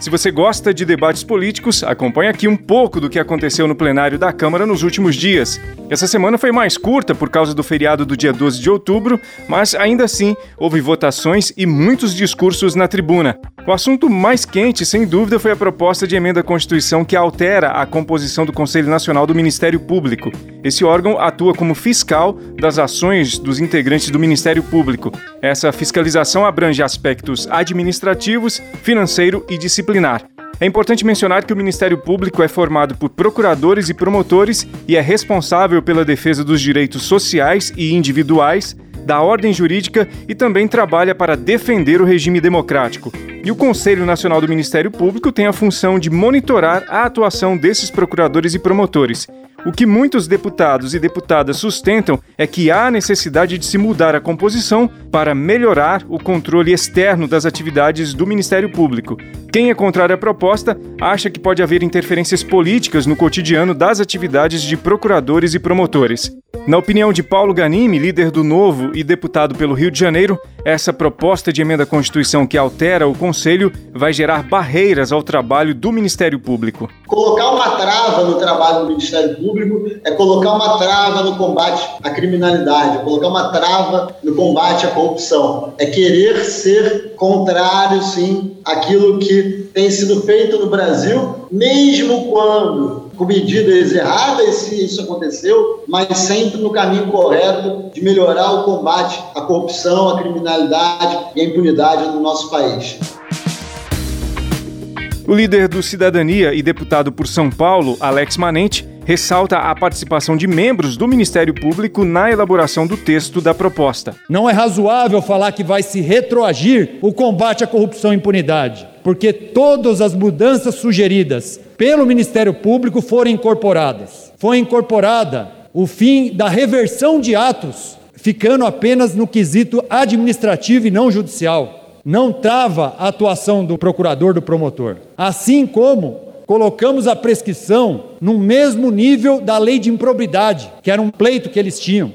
Se você gosta de debates políticos, acompanhe aqui um pouco do que aconteceu no plenário da Câmara nos últimos dias. Essa semana foi mais curta por causa do feriado do dia 12 de outubro, mas ainda assim houve votações e muitos discursos na tribuna. O assunto mais quente, sem dúvida, foi a proposta de emenda à Constituição que altera a composição do Conselho Nacional do Ministério Público. Esse órgão atua como fiscal das ações dos integrantes do Ministério Público. Essa fiscalização abrange aspectos administrativos, financeiro e disciplinar. É importante mencionar que o Ministério Público é formado por procuradores e promotores e é responsável pela defesa dos direitos sociais e individuais, da ordem jurídica e também trabalha para defender o regime democrático. E o Conselho Nacional do Ministério Público tem a função de monitorar a atuação desses procuradores e promotores. O que muitos deputados e deputadas sustentam é que há necessidade de se mudar a composição para melhorar o controle externo das atividades do Ministério Público. Quem é contrário à proposta acha que pode haver interferências políticas no cotidiano das atividades de procuradores e promotores. Na opinião de Paulo Ganimi, líder do Novo e deputado pelo Rio de Janeiro, essa proposta de emenda à Constituição que altera o Conselho vai gerar barreiras ao trabalho do Ministério Público. Colocar uma trava no trabalho do Ministério Público é colocar uma trava no combate à criminalidade, é colocar uma trava no combate à corrupção. É querer ser contrário, sim, àquilo que tem sido feito no Brasil, mesmo quando com medidas erradas se isso aconteceu, mas sempre no caminho correto de melhorar o combate à corrupção, à criminalidade e à impunidade no nosso país. O líder do Cidadania e deputado por São Paulo, Alex Manente, ressalta a participação de membros do Ministério Público na elaboração do texto da proposta. Não é razoável falar que vai se retroagir o combate à corrupção e impunidade, porque todas as mudanças sugeridas pelo Ministério Público foram incorporadas. Foi incorporada o fim da reversão de atos, ficando apenas no quesito administrativo e não judicial. Não trava a atuação do procurador, do promotor. Assim como colocamos a prescrição no mesmo nível da lei de improbidade, que era um pleito que eles tinham.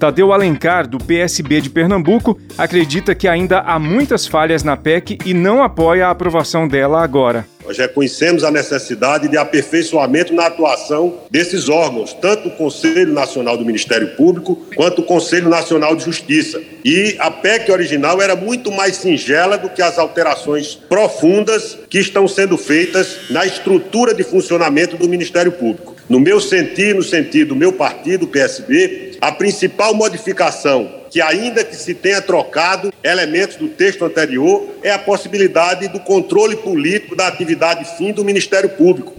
Tadeu Alencar, do PSB de Pernambuco, acredita que ainda há muitas falhas na PEC e não apoia a aprovação dela agora. Nós reconhecemos a necessidade de aperfeiçoamento na atuação desses órgãos, tanto o Conselho Nacional do Ministério Público quanto o Conselho Nacional de Justiça. E a PEC original era muito mais singela do que as alterações profundas que estão sendo feitas na estrutura de funcionamento do Ministério Público. No meu sentido, no sentido do meu partido, o PSB, a principal modificação, que ainda que se tenha trocado elementos do texto anterior, é a possibilidade do controle político da atividade fim do Ministério Público.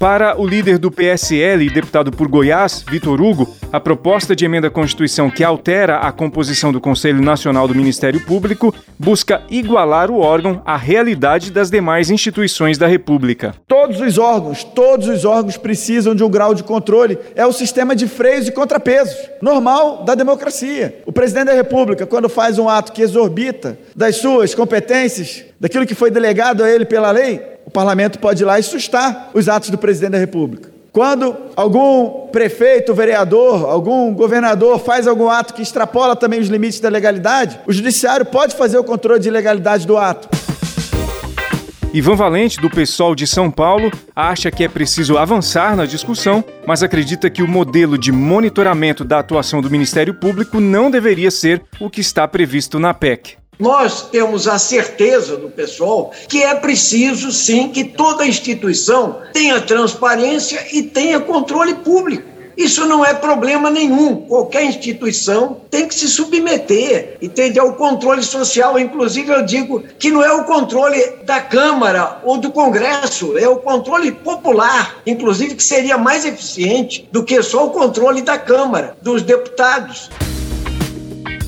Para o líder do PSL e deputado por Goiás, Vitor Hugo, a proposta de emenda à Constituição que altera a composição do Conselho Nacional do Ministério Público busca igualar o órgão à realidade das demais instituições da República. Todos os órgãos, todos os órgãos precisam de um grau de controle. É o sistema de freios e contrapesos, normal da democracia. O presidente da República, quando faz um ato que exorbita das suas competências, daquilo que foi delegado a ele pela lei, o parlamento pode ir lá e sustar os atos do presidente da República. Quando algum prefeito, vereador, algum governador faz algum ato que extrapola também os limites da legalidade, o judiciário pode fazer o controle de legalidade do ato. Ivan Valente, do PSOL de São Paulo, acha que é preciso avançar na discussão, mas acredita que o modelo de monitoramento da atuação do Ministério Público não deveria ser o que está previsto na PEC. Nós temos a certeza do pessoal que é preciso, sim, que toda instituição tenha transparência e tenha controle público. Isso não é problema nenhum. Qualquer instituição tem que se submeter, entende, ao controle social. Inclusive, eu digo que não é o controle da Câmara ou do Congresso, é o controle popular, inclusive que seria mais eficiente do que só o controle da Câmara, dos deputados.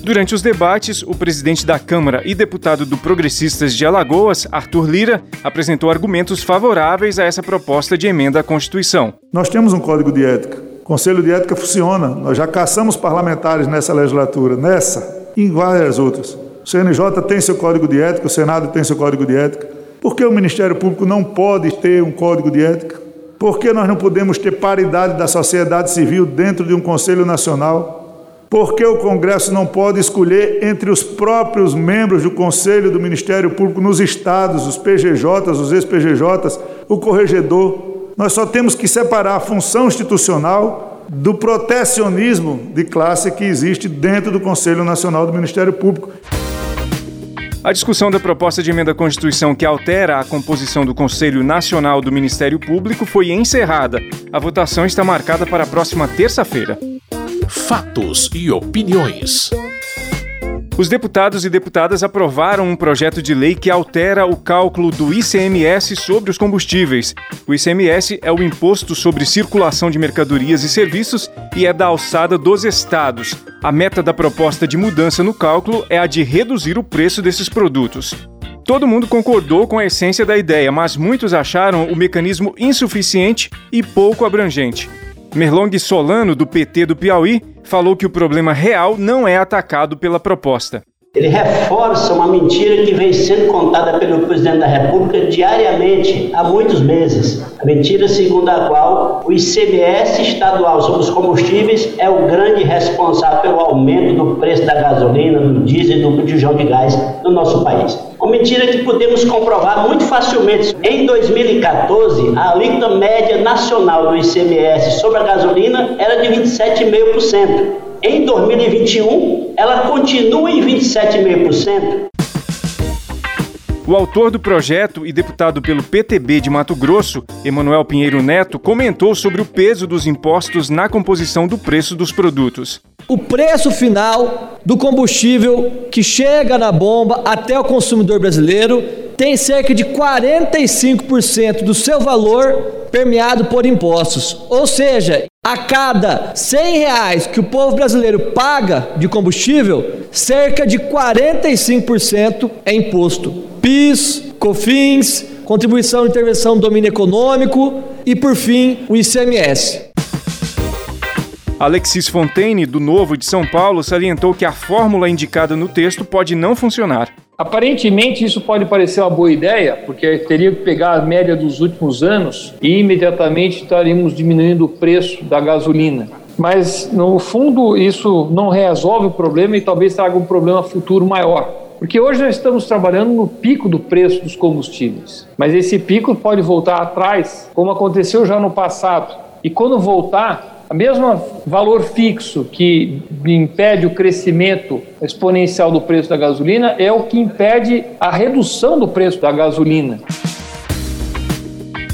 Durante os debates, o presidente da Câmara e deputado do Progressistas de Alagoas, Arthur Lira, apresentou argumentos favoráveis a essa proposta de emenda à Constituição. Nós temos um código de ética. O Conselho de Ética funciona. Nós já caçamos parlamentares nessa legislatura, nessa e em várias outras. O CNJ tem seu código de ética, o Senado tem seu código de ética. Por que o Ministério Público não pode ter um código de ética? Por que nós não podemos ter paridade da sociedade civil dentro de um Conselho Nacional? Por que o Congresso não pode escolher entre os próprios membros do Conselho do Ministério Público nos estados, os PGJs, os ex-PGJs, o corregedor? Nós só temos que separar a função institucional do protecionismo de classe que existe dentro do Conselho Nacional do Ministério Público. A discussão da proposta de emenda à Constituição que altera a composição do Conselho Nacional do Ministério Público foi encerrada. A votação está marcada para a próxima terça-feira fatos e opiniões. Os deputados e deputadas aprovaram um projeto de lei que altera o cálculo do ICMS sobre os combustíveis. O ICMS é o Imposto sobre Circulação de Mercadorias e Serviços e é da alçada dos estados. A meta da proposta de mudança no cálculo é a de reduzir o preço desses produtos. Todo mundo concordou com a essência da ideia, mas muitos acharam o mecanismo insuficiente e pouco abrangente. Merlong Solano, do PT do Piauí, falou que o problema real não é atacado pela proposta. Ele reforça uma mentira que vem sendo contada pelo presidente da República diariamente há muitos meses. A mentira segundo a qual o ICMS estadual sobre os combustíveis é o grande responsável pelo aumento do preço da gasolina, do diesel e do bujão de gás no nosso país. Uma mentira que podemos comprovar muito facilmente. Em 2014, a alíquota média nacional do ICMS sobre a gasolina era de 27,5%. Em 2021, ela continua em 27,5%. O autor do projeto e deputado pelo PTB de Mato Grosso, Emanuel Pinheiro Neto, comentou sobre o peso dos impostos na composição do preço dos produtos. O preço final do combustível que chega na bomba até o consumidor brasileiro tem cerca de 45% do seu valor permeado por impostos. Ou seja, a cada 100 reais que o povo brasileiro paga de combustível, cerca de 45% é imposto. PIS, COFINS, contribuição de intervenção do domínio econômico e, por fim, o ICMS. Alexis Fontaine, do Novo de São Paulo, salientou que a fórmula indicada no texto pode não funcionar. Aparentemente, isso pode parecer uma boa ideia, porque teria que pegar a média dos últimos anos e imediatamente estaríamos diminuindo o preço da gasolina. Mas, no fundo, isso não resolve o problema e talvez traga um problema futuro maior. Porque hoje nós estamos trabalhando no pico do preço dos combustíveis, mas esse pico pode voltar atrás, como aconteceu já no passado. E quando voltar, a mesma valor fixo que impede o crescimento exponencial do preço da gasolina é o que impede a redução do preço da gasolina.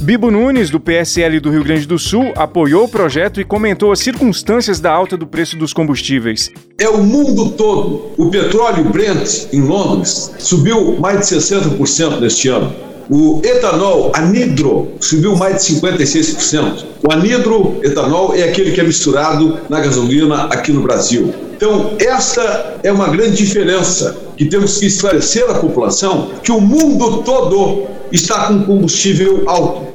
Bibo Nunes, do PSL do Rio Grande do Sul, apoiou o projeto e comentou as circunstâncias da alta do preço dos combustíveis. É o mundo todo. O petróleo Brent em Londres subiu mais de 60% neste ano. O etanol anidro subiu mais de 56%. O anidro etanol é aquele que é misturado na gasolina aqui no Brasil. Então, essa é uma grande diferença que temos que esclarecer à população que o mundo todo está com combustível alto.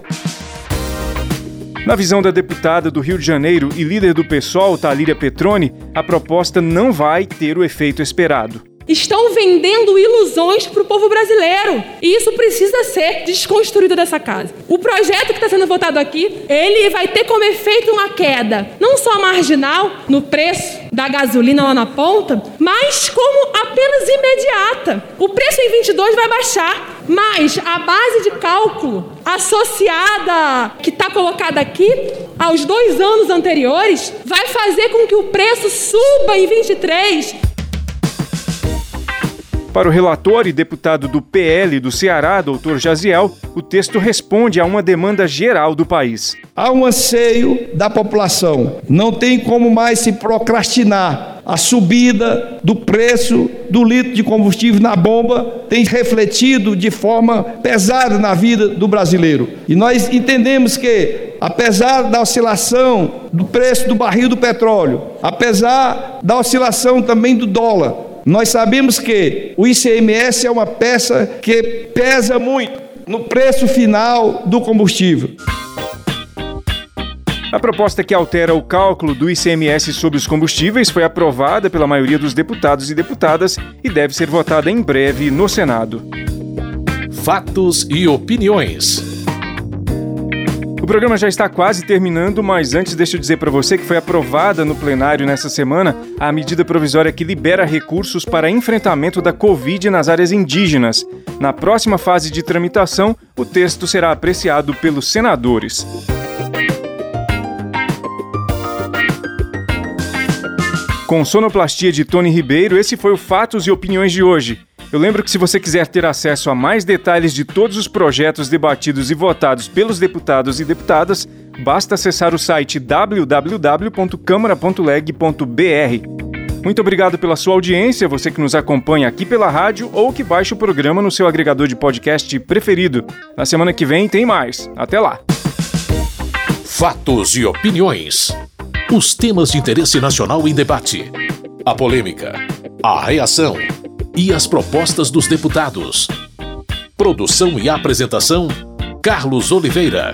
Na visão da deputada do Rio de Janeiro e líder do PSOL, Talíria Petroni, a proposta não vai ter o efeito esperado estão vendendo ilusões para o povo brasileiro. E isso precisa ser desconstruído dessa casa. O projeto que está sendo votado aqui, ele vai ter como efeito uma queda, não só marginal no preço da gasolina lá na ponta, mas como apenas imediata. O preço em 22 vai baixar, mas a base de cálculo associada que está colocada aqui aos dois anos anteriores vai fazer com que o preço suba em 23 para o relator e deputado do PL do Ceará, doutor Jaziel, o texto responde a uma demanda geral do país. Há um anseio da população. Não tem como mais se procrastinar. A subida do preço do litro de combustível na bomba tem refletido de forma pesada na vida do brasileiro. E nós entendemos que, apesar da oscilação do preço do barril do petróleo, apesar da oscilação também do dólar, Nós sabemos que o ICMS é uma peça que pesa muito no preço final do combustível. A proposta que altera o cálculo do ICMS sobre os combustíveis foi aprovada pela maioria dos deputados e deputadas e deve ser votada em breve no Senado. Fatos e opiniões. O programa já está quase terminando, mas antes deixa eu dizer para você que foi aprovada no plenário nessa semana a medida provisória que libera recursos para enfrentamento da Covid nas áreas indígenas. Na próxima fase de tramitação, o texto será apreciado pelos senadores. Com sonoplastia de Tony Ribeiro, esse foi o Fatos e Opiniões de hoje. Eu lembro que se você quiser ter acesso a mais detalhes de todos os projetos debatidos e votados pelos deputados e deputadas, basta acessar o site www.câmara.leg.br. Muito obrigado pela sua audiência, você que nos acompanha aqui pela rádio ou que baixa o programa no seu agregador de podcast preferido. Na semana que vem tem mais. Até lá. Fatos e opiniões. Os temas de interesse nacional em debate. A polêmica, a reação e as propostas dos deputados. Produção e apresentação: Carlos Oliveira.